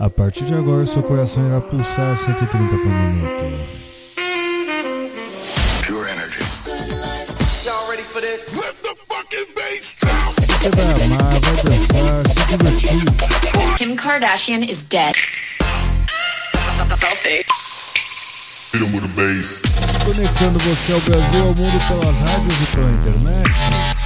A partir de agora, seu coração irá pulsar a 130 por minuto. Pure energy. Y'all ready for this? Let the fucking bass drop. Você vai amar, vai dançar, se divertir. Kim Kardashian is dead. Selfie. Hit 'em with a bass. Conectando você ao Brasil, ao mundo pelas rádios e pela internet.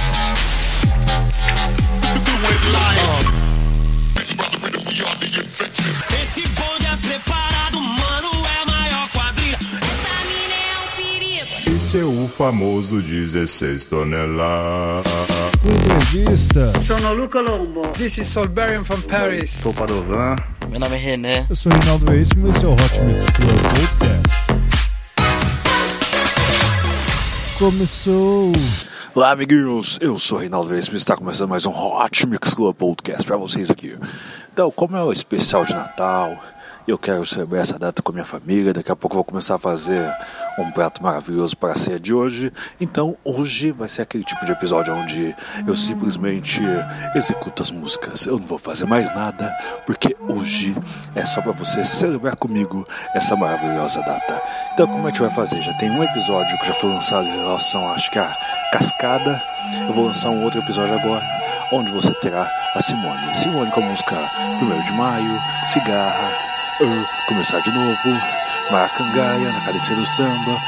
Famoso 16 toneladas. Entrevista. Sono Luca Lombo. This is Solberian from Paris. Sou Padovan. Meu nome é René. Eu sou o Reinaldo Veríssimo e esse é o Hot Mix Club Podcast. Começou. Olá, amiguinhos. Eu sou o Reinaldo Veríssimo e está começando mais um Hot Mix Club Podcast para vocês aqui. Então, como é o especial de Natal, eu quero celebrar essa data com a minha família. Daqui a pouco eu vou começar a fazer um prato maravilhoso para a ceia de hoje. Então, hoje vai ser aquele tipo de episódio onde eu simplesmente executo as músicas. Eu não vou fazer mais nada, porque hoje é só para você celebrar comigo essa maravilhosa data. Então, como a gente vai fazer? Já tem um episódio que já foi lançado em relação, acho que a Cascada. Eu vou lançar um outro episódio agora, onde você terá a Simone. Simone com a música 1 de Maio, Cigarra, uh, Começar de Novo, Maracangaia, Na Cadencia do Samba,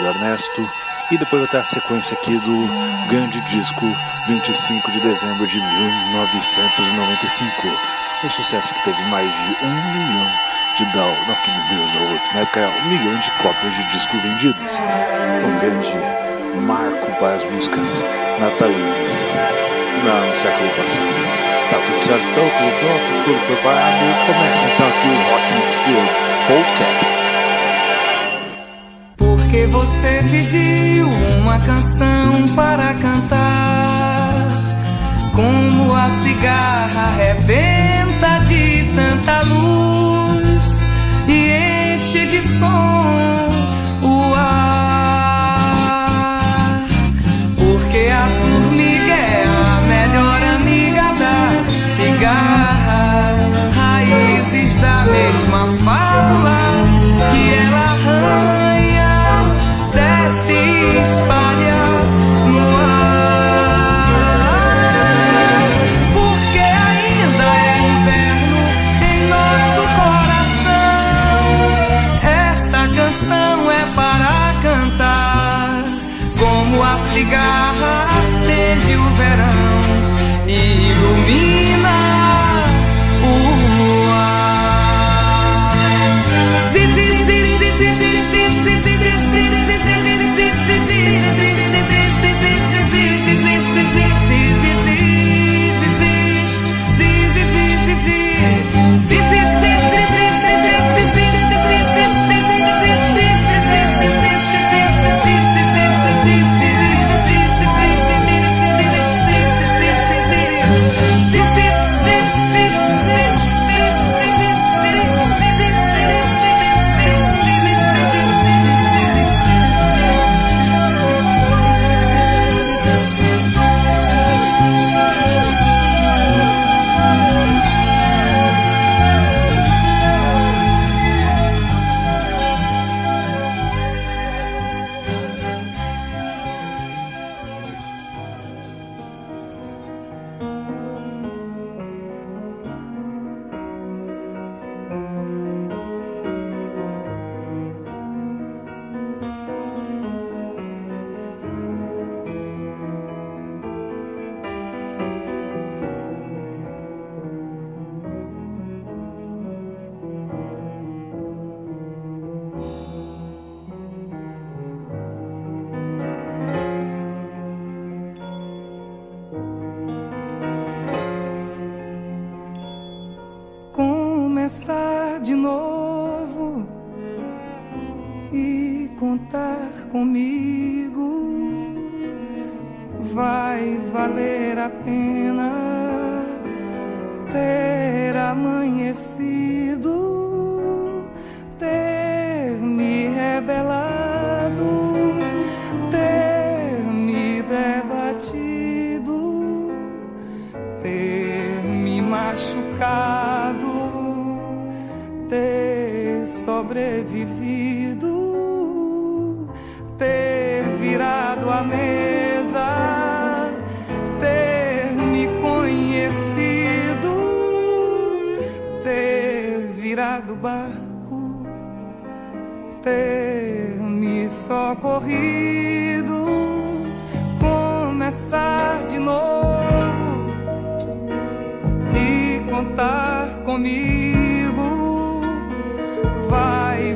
do Ernesto. E depois vai ter a sequência aqui do grande disco 25 de dezembro de 1995. Um sucesso que teve mais de um milhão de downloads, não na época era um milhão de cópias de discos vendidos. Um grande marco para as músicas natalinas não, no século passado. Tá tudo certo, então, tudo pronto, tudo preparado. Começa então aqui o Hot Mix Podcast. Você pediu uma canção para cantar. Como a cigarra arrebenta de tanta luz e enche de som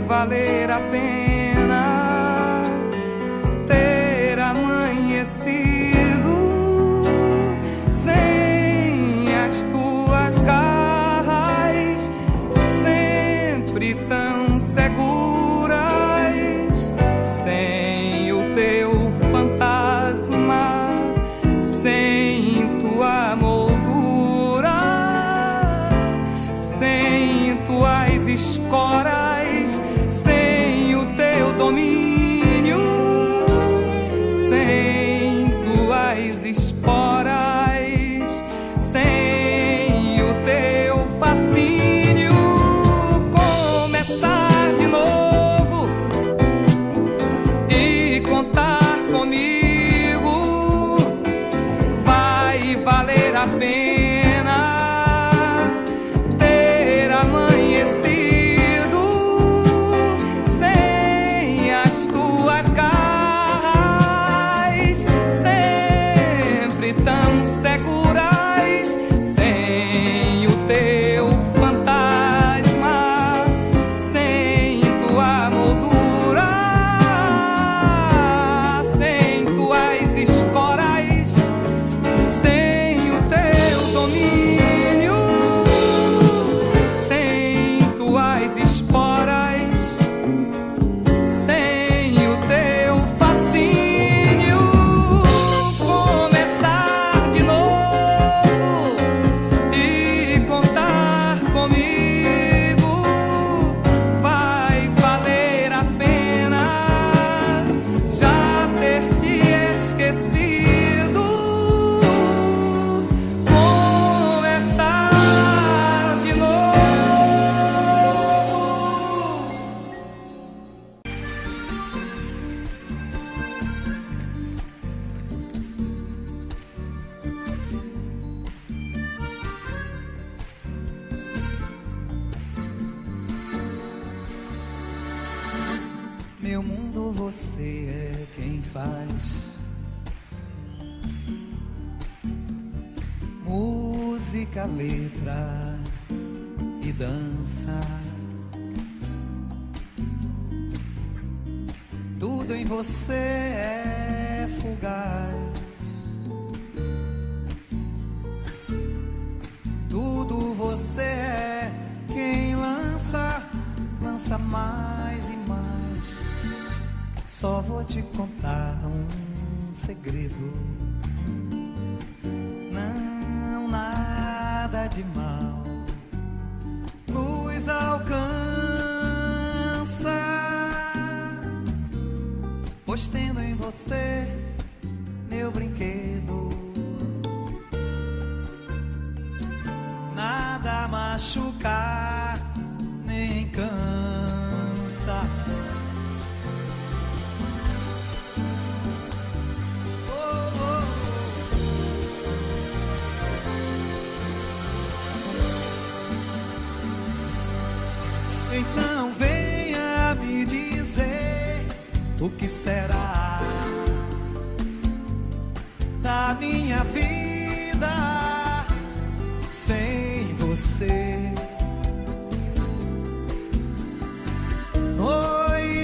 valer a pena.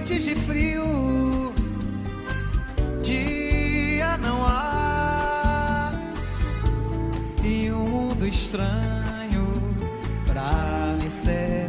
noites de frio, dia não há, e um mundo estranho pra me ser.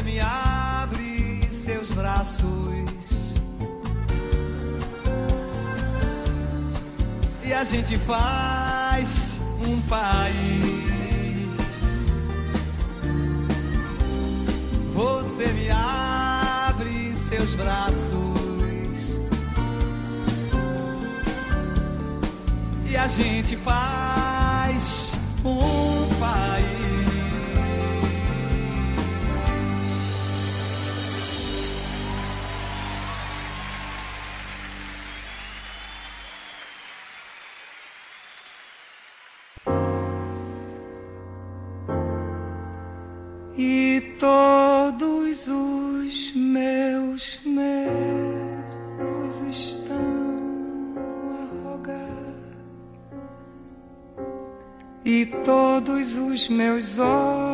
você me abre seus braços e a gente faz um país. Você me abre seus braços e a gente faz um país. e todos os meus olhos.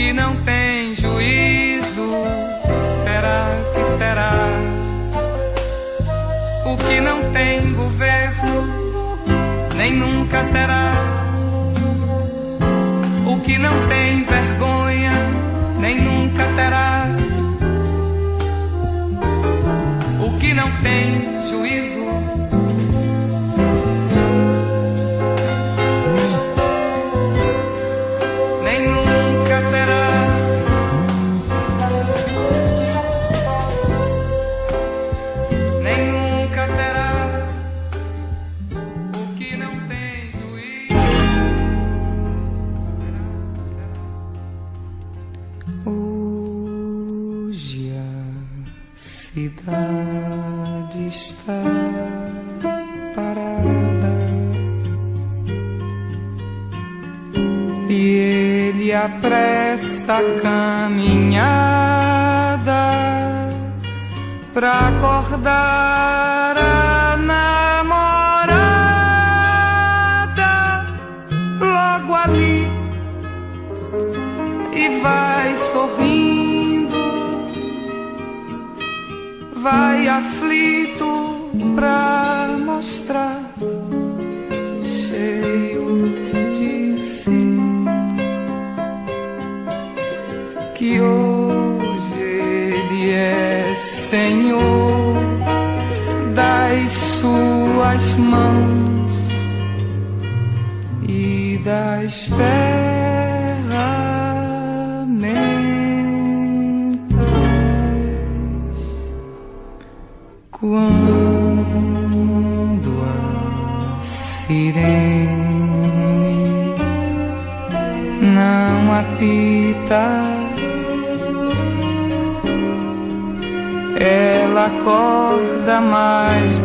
que não tem juízo. Será que será? O que não tem governo, nem nunca terá. O que não tem vergonha, nem nunca terá. O que não tem juízo Quando a sirene não apita. Ela acorda mais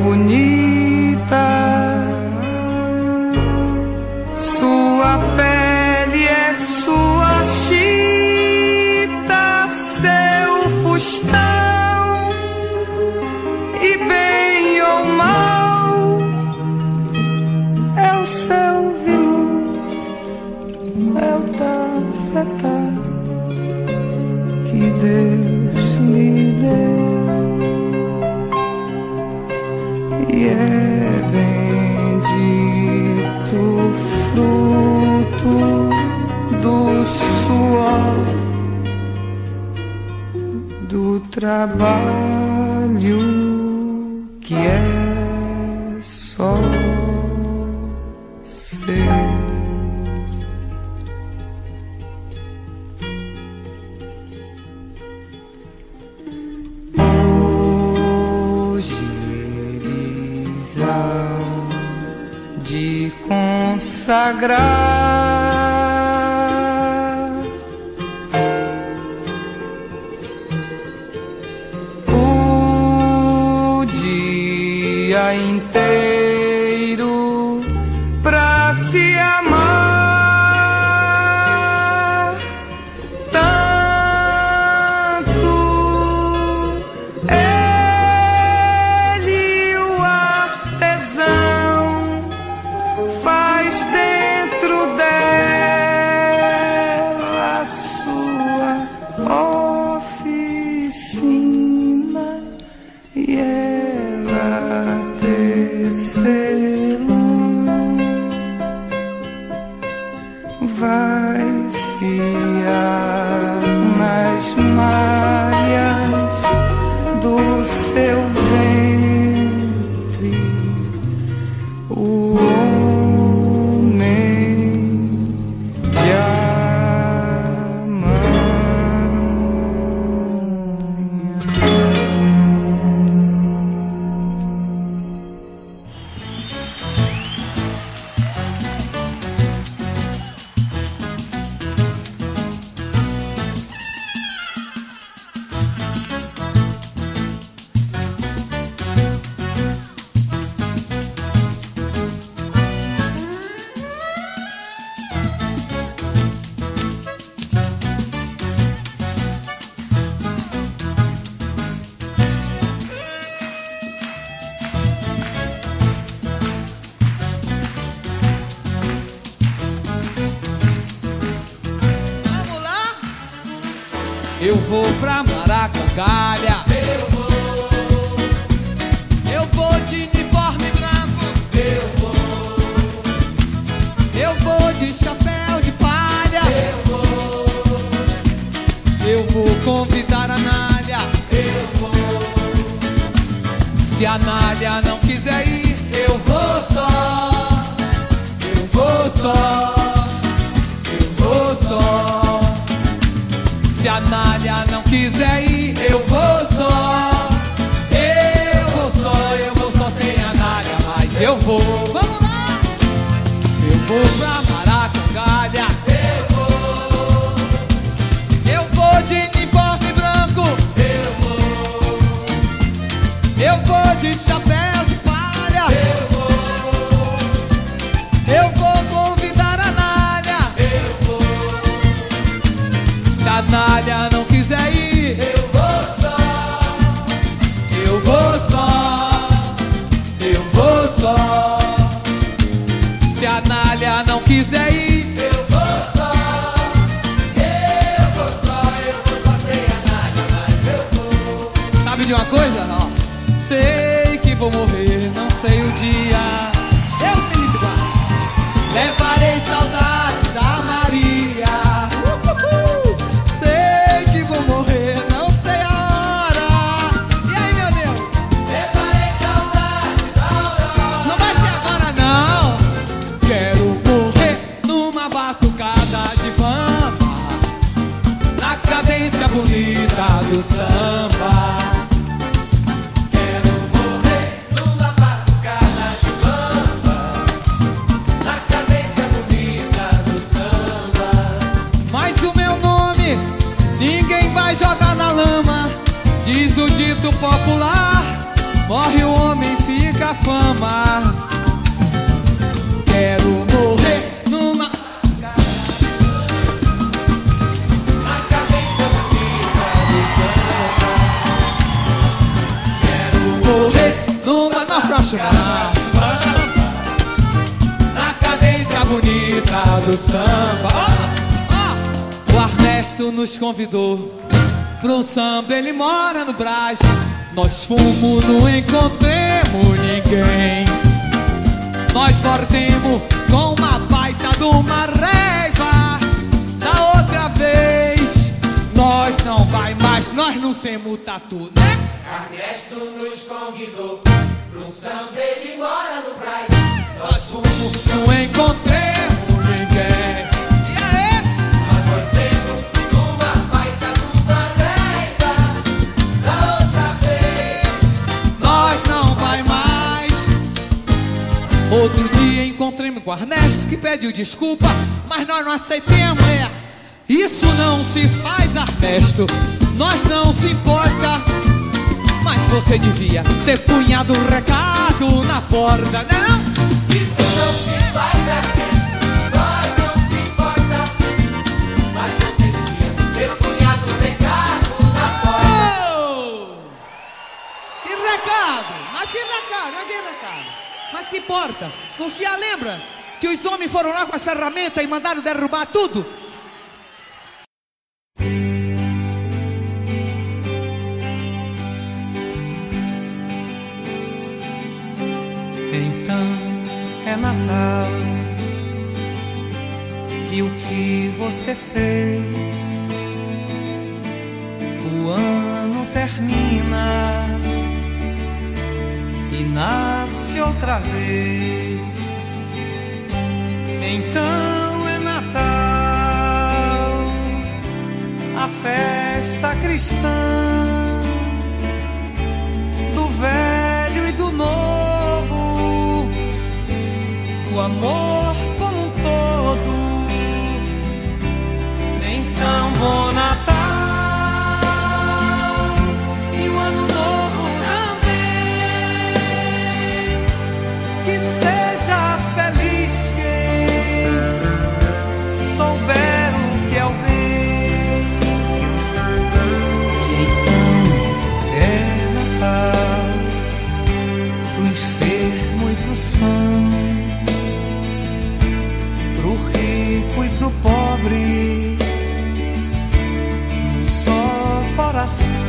trabalho que é só seu. Hoje eles de consagrar inteiro pra se amar. Tanto ele o artesão faz dentro vou bonita do samba. Oh, oh. O Ernesto nos convidou para um samba, ele mora no Brás. Nós fomos, não encontremos ninguém. Nós voltemos com uma baita de uma raiva. Da outra vez, nós não vai mais, nós não semos tatu, né? Ernesto nos convidou pro samba, ele mora no Brás. Nós fomos, não encontrei. Mas voltei numa baita do banheiro da outra vez. Nós não vai mais. Outro dia encontrei-me com o Arnesto que pediu desculpa, mas nós não aceitemos, é. Isso não se faz, Ernesto, nós não se importa. Mas você devia ter punhado o recado na porta, né não? Isso não se faz, Ernesto. Mas que racada, que cara. Mas se importa. Não se lembra que os homens foram lá com as ferramentas e mandaram derrubar tudo? Então é Natal. E o que você fez? O ano termina nasce outra vez. Então é Natal, a festa cristã do velho e do novo, do amor. paz.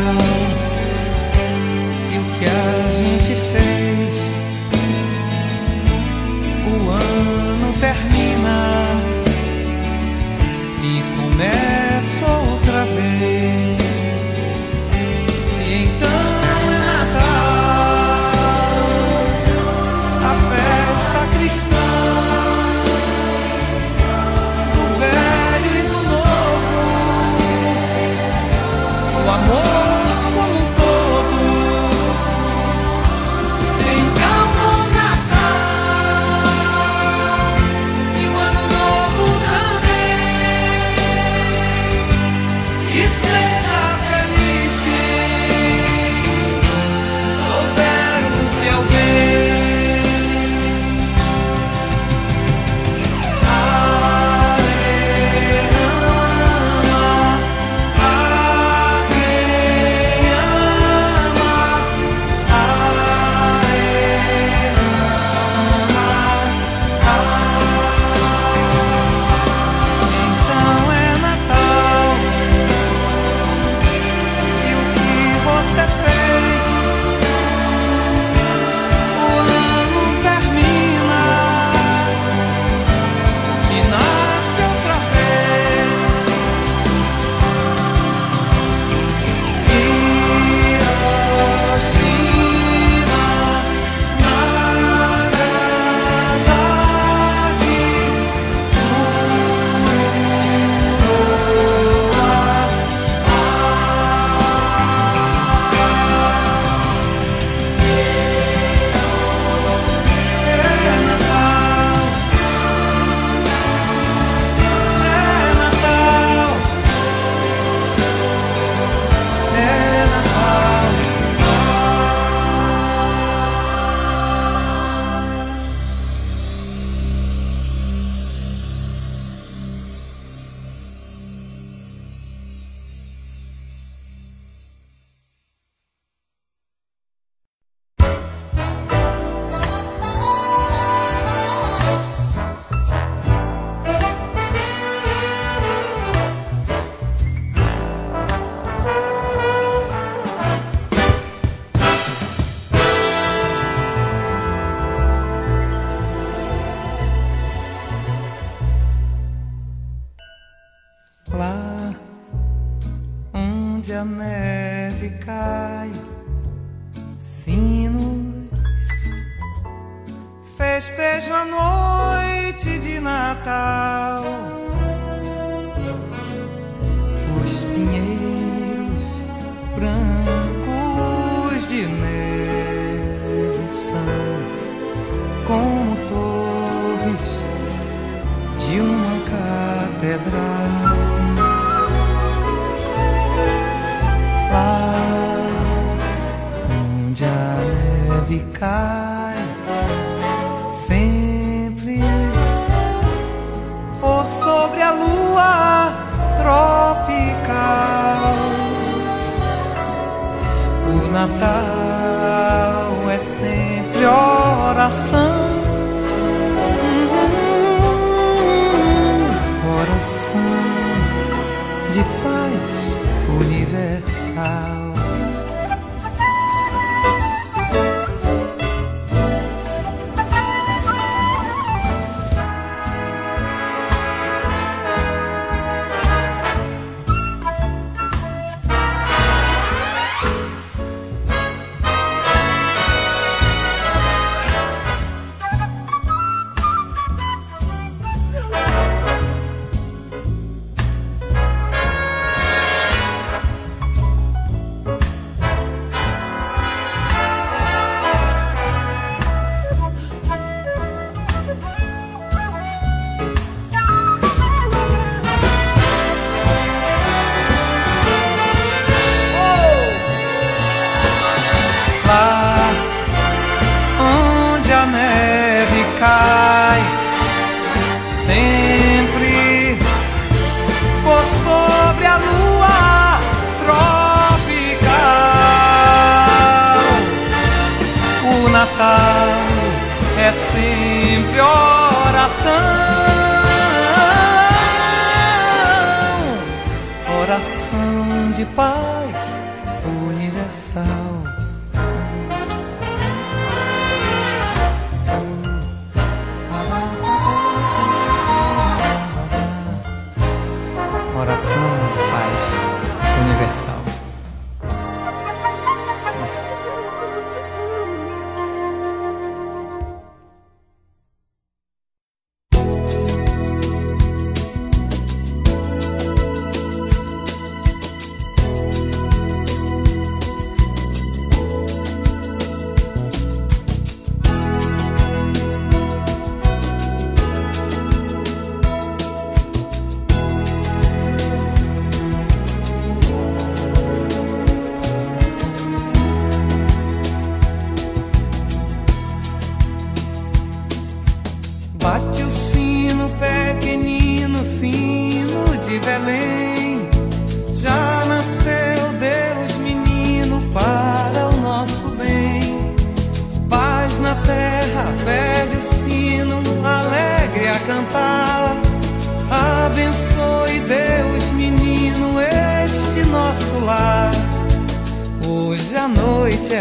now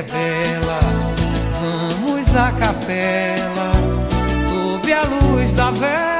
bela, vamos à capela sob a luz da vela,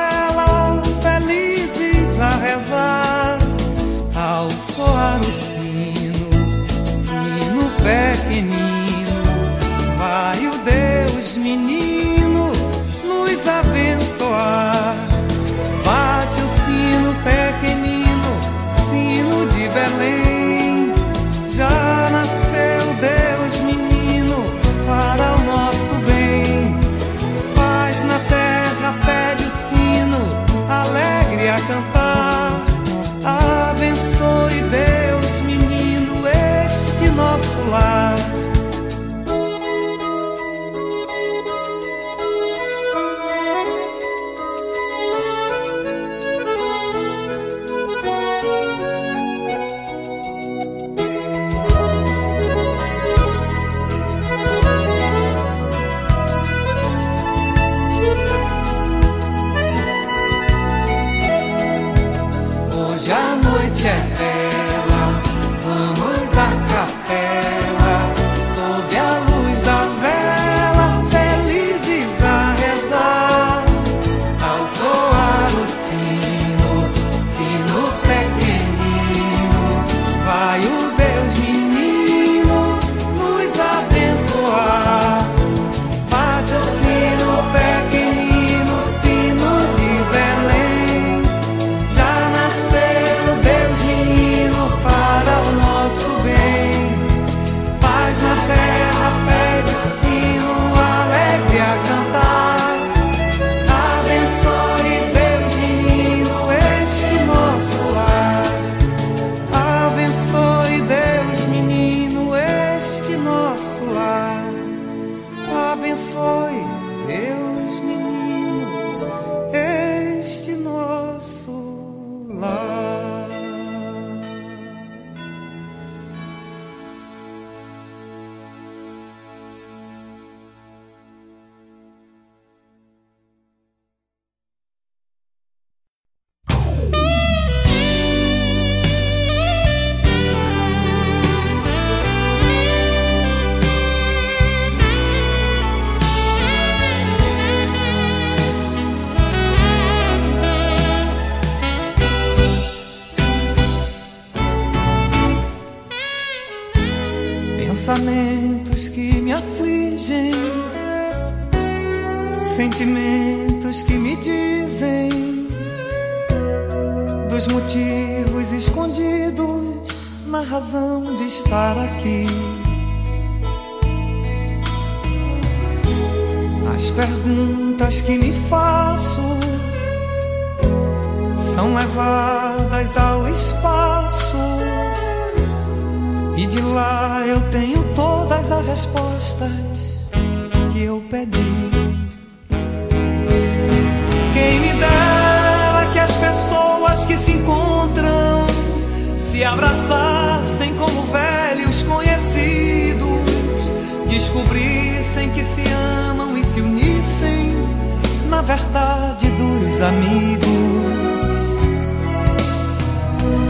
na verdade dos amigos.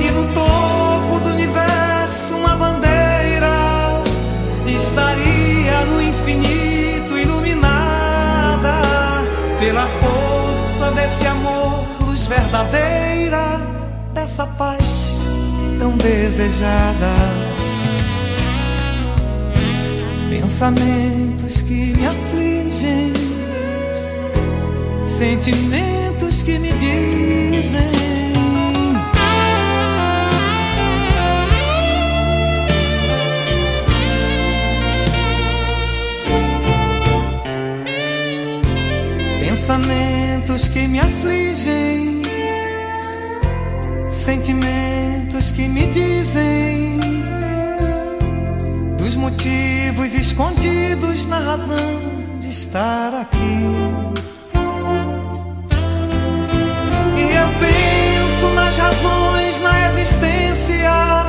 E no topo do universo uma bandeira estaria no infinito iluminada pela força desse amor, luz verdadeira dessa paz tão desejada pensamentos que me afligem sentimentos que me dizem. Pensamentos que me afligem, sentimentos que me dizem dos motivos escondidos na razão de estar aqui. Penso nas razões na existência,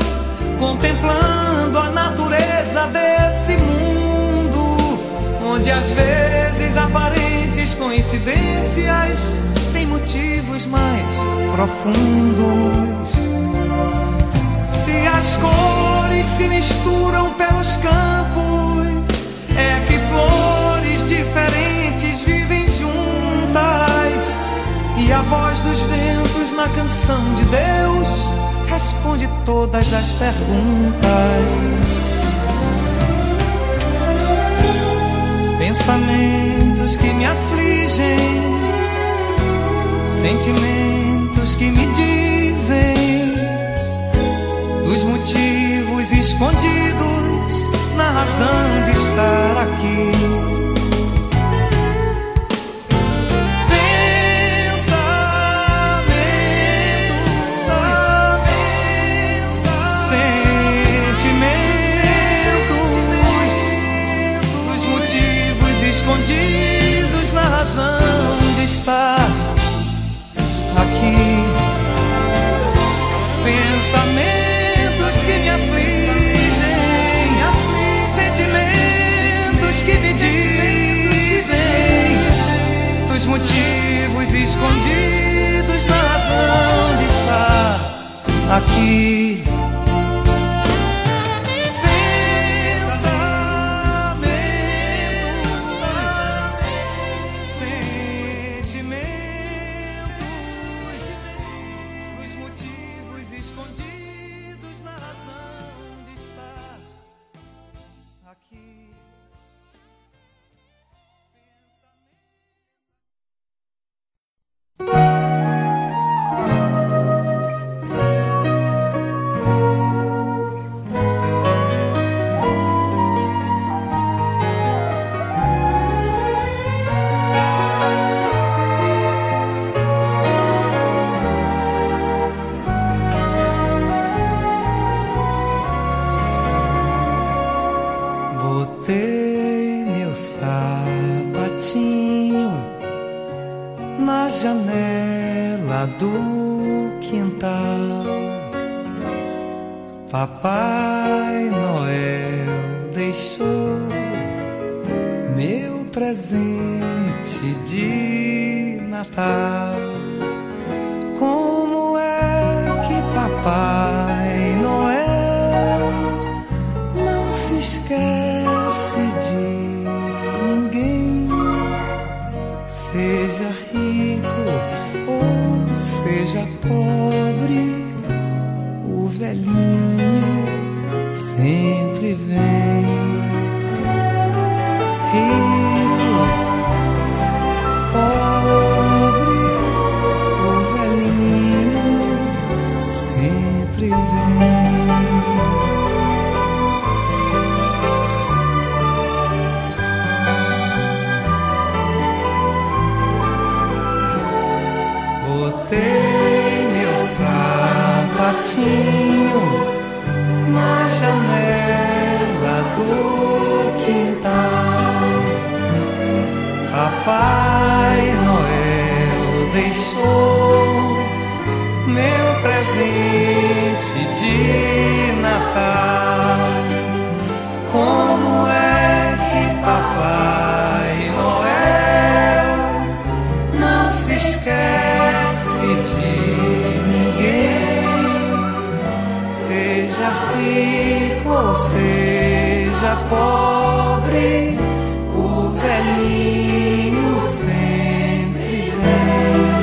contemplando a natureza desse mundo, onde às vezes aparentes coincidências têm motivos mais profundos. Se as cores se misturam pelos campos, é que flores E a voz dos ventos na canção de Deus responde todas as perguntas. Pensamentos que me afligem, sentimentos que me dizem dos motivos escondidos na razão de estar aqui. Aqui. De sapatinho na janela do quintal. Papai Noel deixou meu presente de seja rico ou seja pobre, o velhinho sempre vem.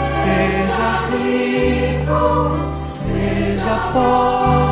Seja rico, seja pobre.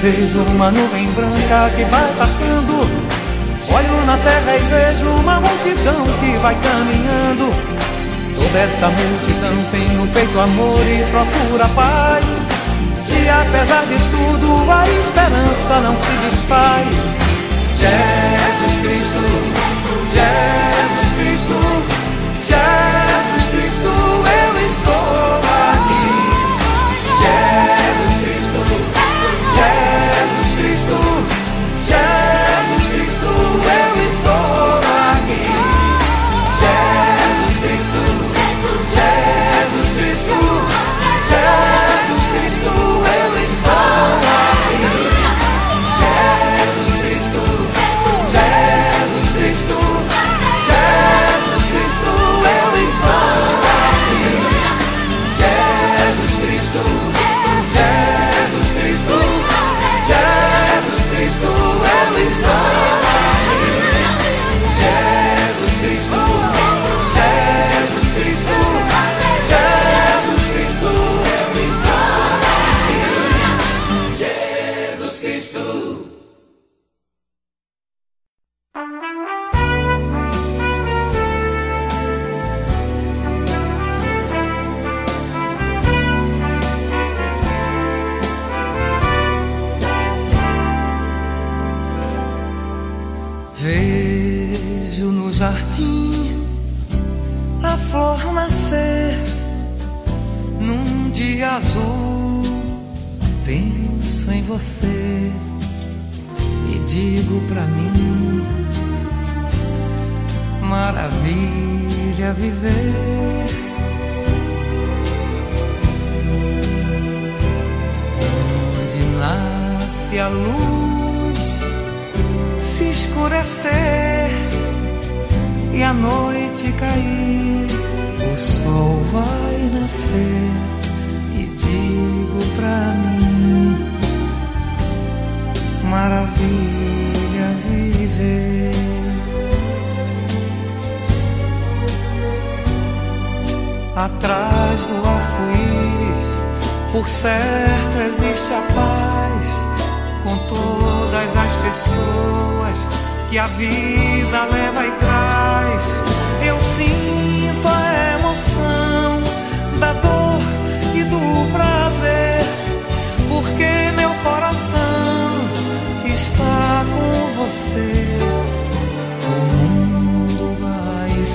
Vejo uma nuvem branca que vai passando. Olho na terra e vejo uma multidão que vai caminhando. Toda essa multidão tem no peito amor e procura paz. E apesar de tudo, a esperança não se desfaz. Jesus Cristo, Jesus Cristo, Jesus Cristo, eu estou aqui. Jesus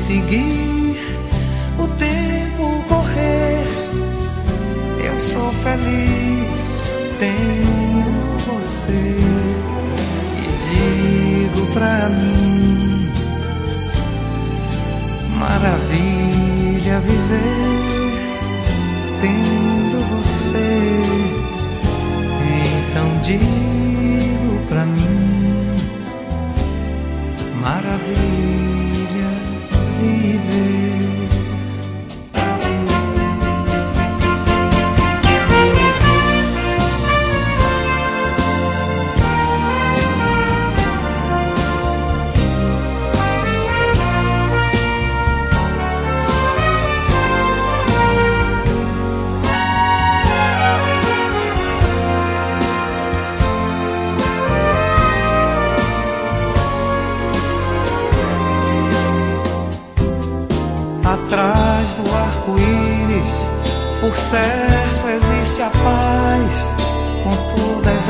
seguir o tempo correr. Eu sou feliz, tenho você e digo pra mim: maravilha viver tendo você. Então digo pra mim: maravilha. living.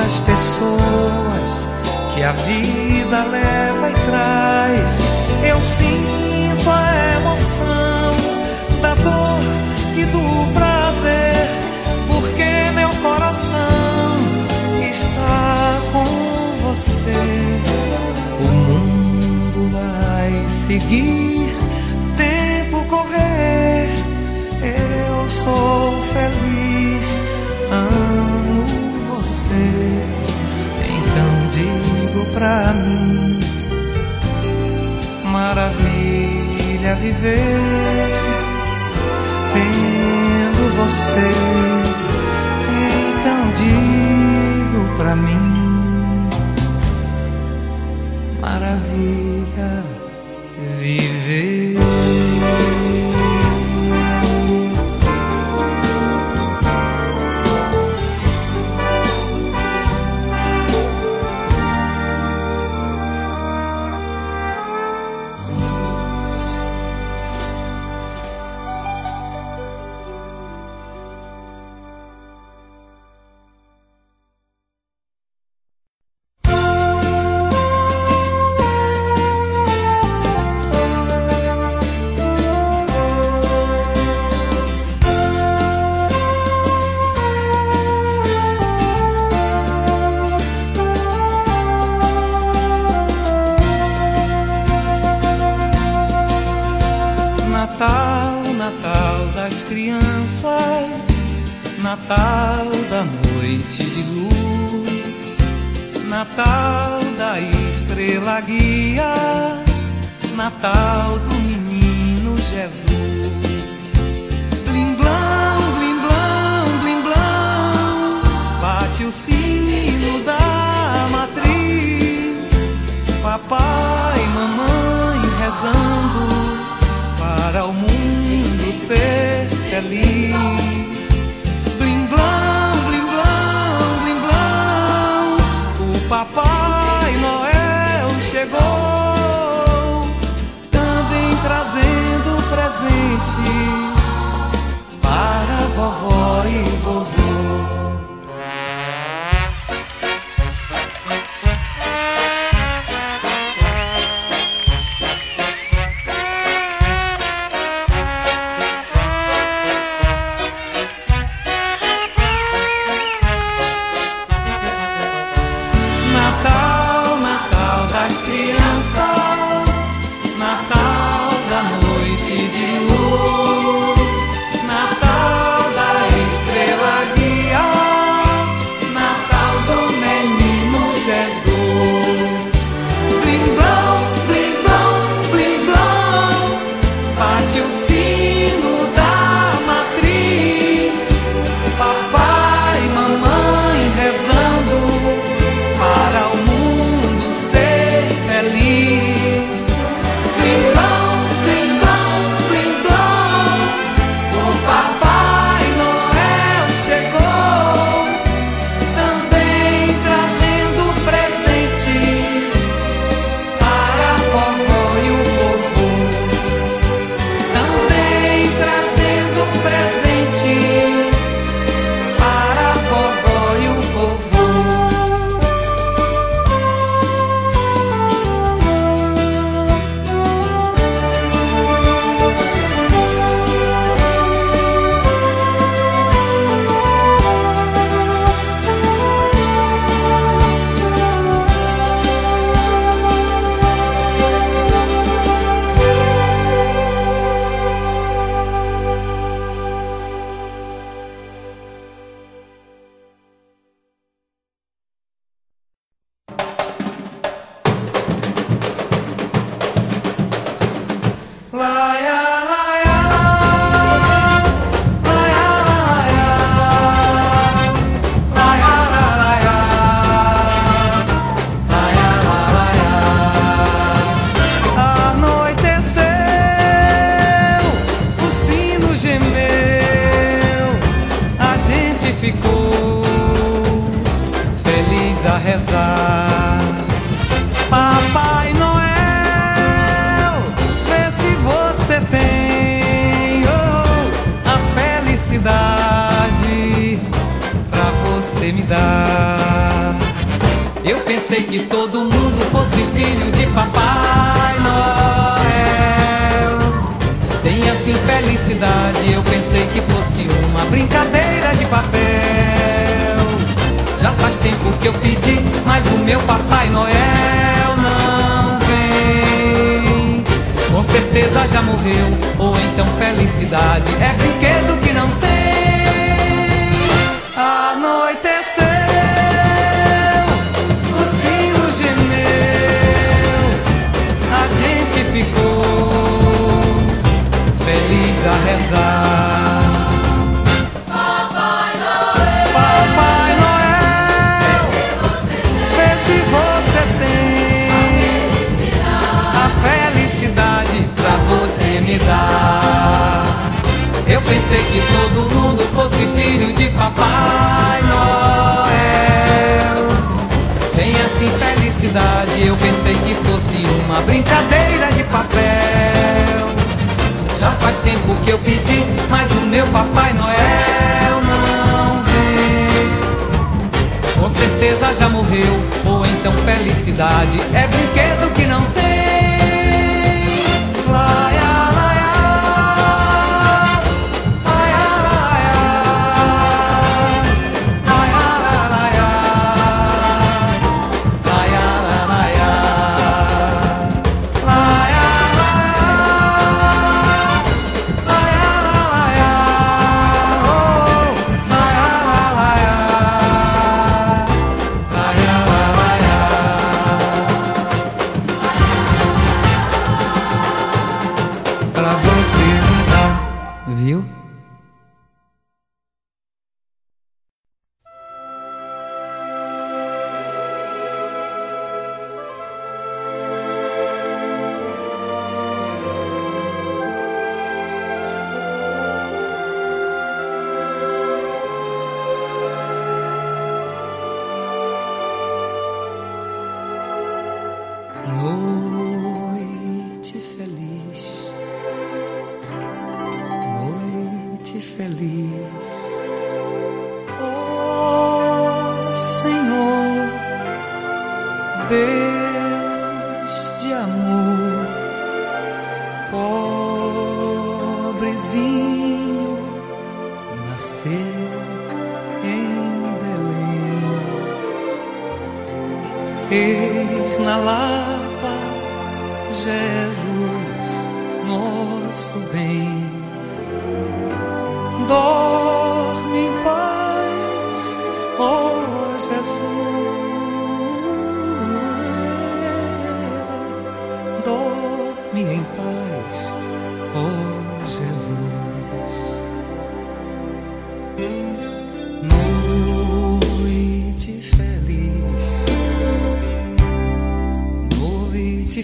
as pessoas que a vida leva e traz. Eu sinto a emoção da dor e do prazer, porque meu coração está com você. O mundo vai seguir, tempo correr. Eu sou feliz. Ah, você. Então digo pra mim: Maravilha viver tendo você.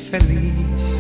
Feliz.